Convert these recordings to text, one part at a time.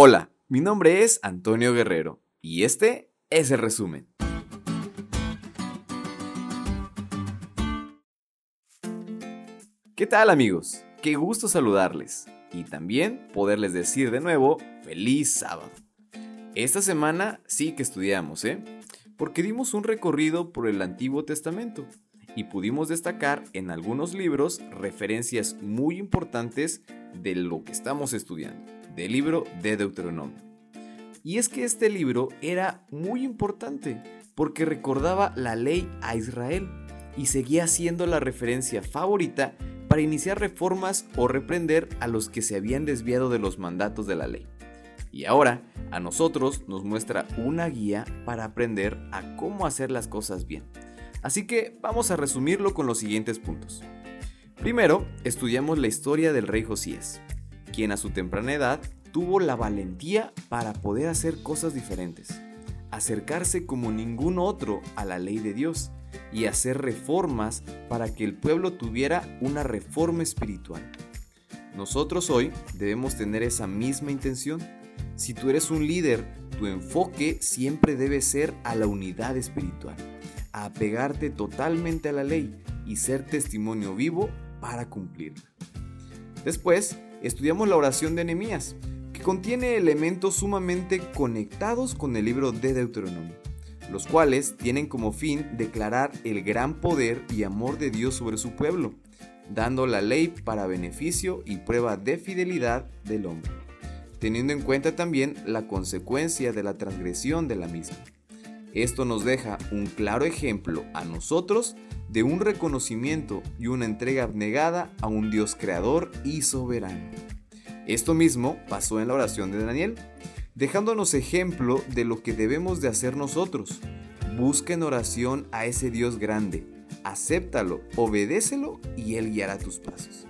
Hola, mi nombre es Antonio Guerrero y este es el resumen. ¿Qué tal amigos? Qué gusto saludarles y también poderles decir de nuevo feliz sábado. Esta semana sí que estudiamos, ¿eh? Porque dimos un recorrido por el Antiguo Testamento y pudimos destacar en algunos libros referencias muy importantes de lo que estamos estudiando del libro de Deuteronomio. Y es que este libro era muy importante porque recordaba la ley a Israel y seguía siendo la referencia favorita para iniciar reformas o reprender a los que se habían desviado de los mandatos de la ley. Y ahora a nosotros nos muestra una guía para aprender a cómo hacer las cosas bien. Así que vamos a resumirlo con los siguientes puntos. Primero, estudiamos la historia del rey Josías, quien a su temprana edad tuvo la valentía para poder hacer cosas diferentes, acercarse como ningún otro a la ley de Dios y hacer reformas para que el pueblo tuviera una reforma espiritual. Nosotros hoy debemos tener esa misma intención. Si tú eres un líder, tu enfoque siempre debe ser a la unidad espiritual, a apegarte totalmente a la ley y ser testimonio vivo para cumplirla. Después, estudiamos la oración de Nehemías, que contiene elementos sumamente conectados con el libro de Deuteronomio, los cuales tienen como fin declarar el gran poder y amor de Dios sobre su pueblo, dando la ley para beneficio y prueba de fidelidad del hombre, teniendo en cuenta también la consecuencia de la transgresión de la misma. Esto nos deja un claro ejemplo a nosotros de un reconocimiento y una entrega abnegada a un Dios creador y soberano. Esto mismo pasó en la oración de Daniel, dejándonos ejemplo de lo que debemos de hacer nosotros. Busca en oración a ese Dios grande, acéptalo, obedécelo y Él guiará tus pasos.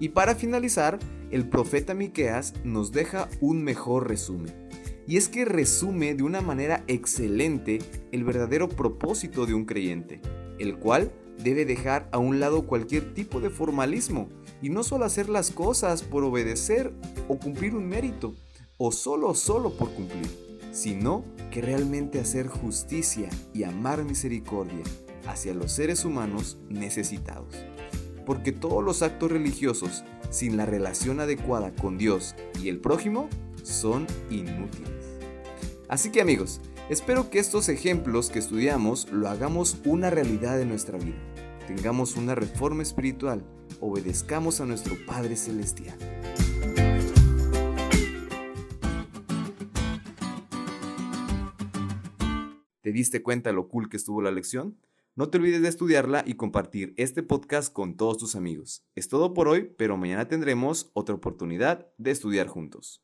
Y para finalizar, el profeta Miqueas nos deja un mejor resumen. Y es que resume de una manera excelente el verdadero propósito de un creyente, el cual debe dejar a un lado cualquier tipo de formalismo y no solo hacer las cosas por obedecer o cumplir un mérito o solo solo por cumplir, sino que realmente hacer justicia y amar misericordia hacia los seres humanos necesitados. Porque todos los actos religiosos sin la relación adecuada con Dios y el prójimo son inútiles. Así que amigos, espero que estos ejemplos que estudiamos lo hagamos una realidad en nuestra vida. Tengamos una reforma espiritual, obedezcamos a nuestro Padre Celestial. ¿Te diste cuenta lo cool que estuvo la lección? No te olvides de estudiarla y compartir este podcast con todos tus amigos. Es todo por hoy, pero mañana tendremos otra oportunidad de estudiar juntos.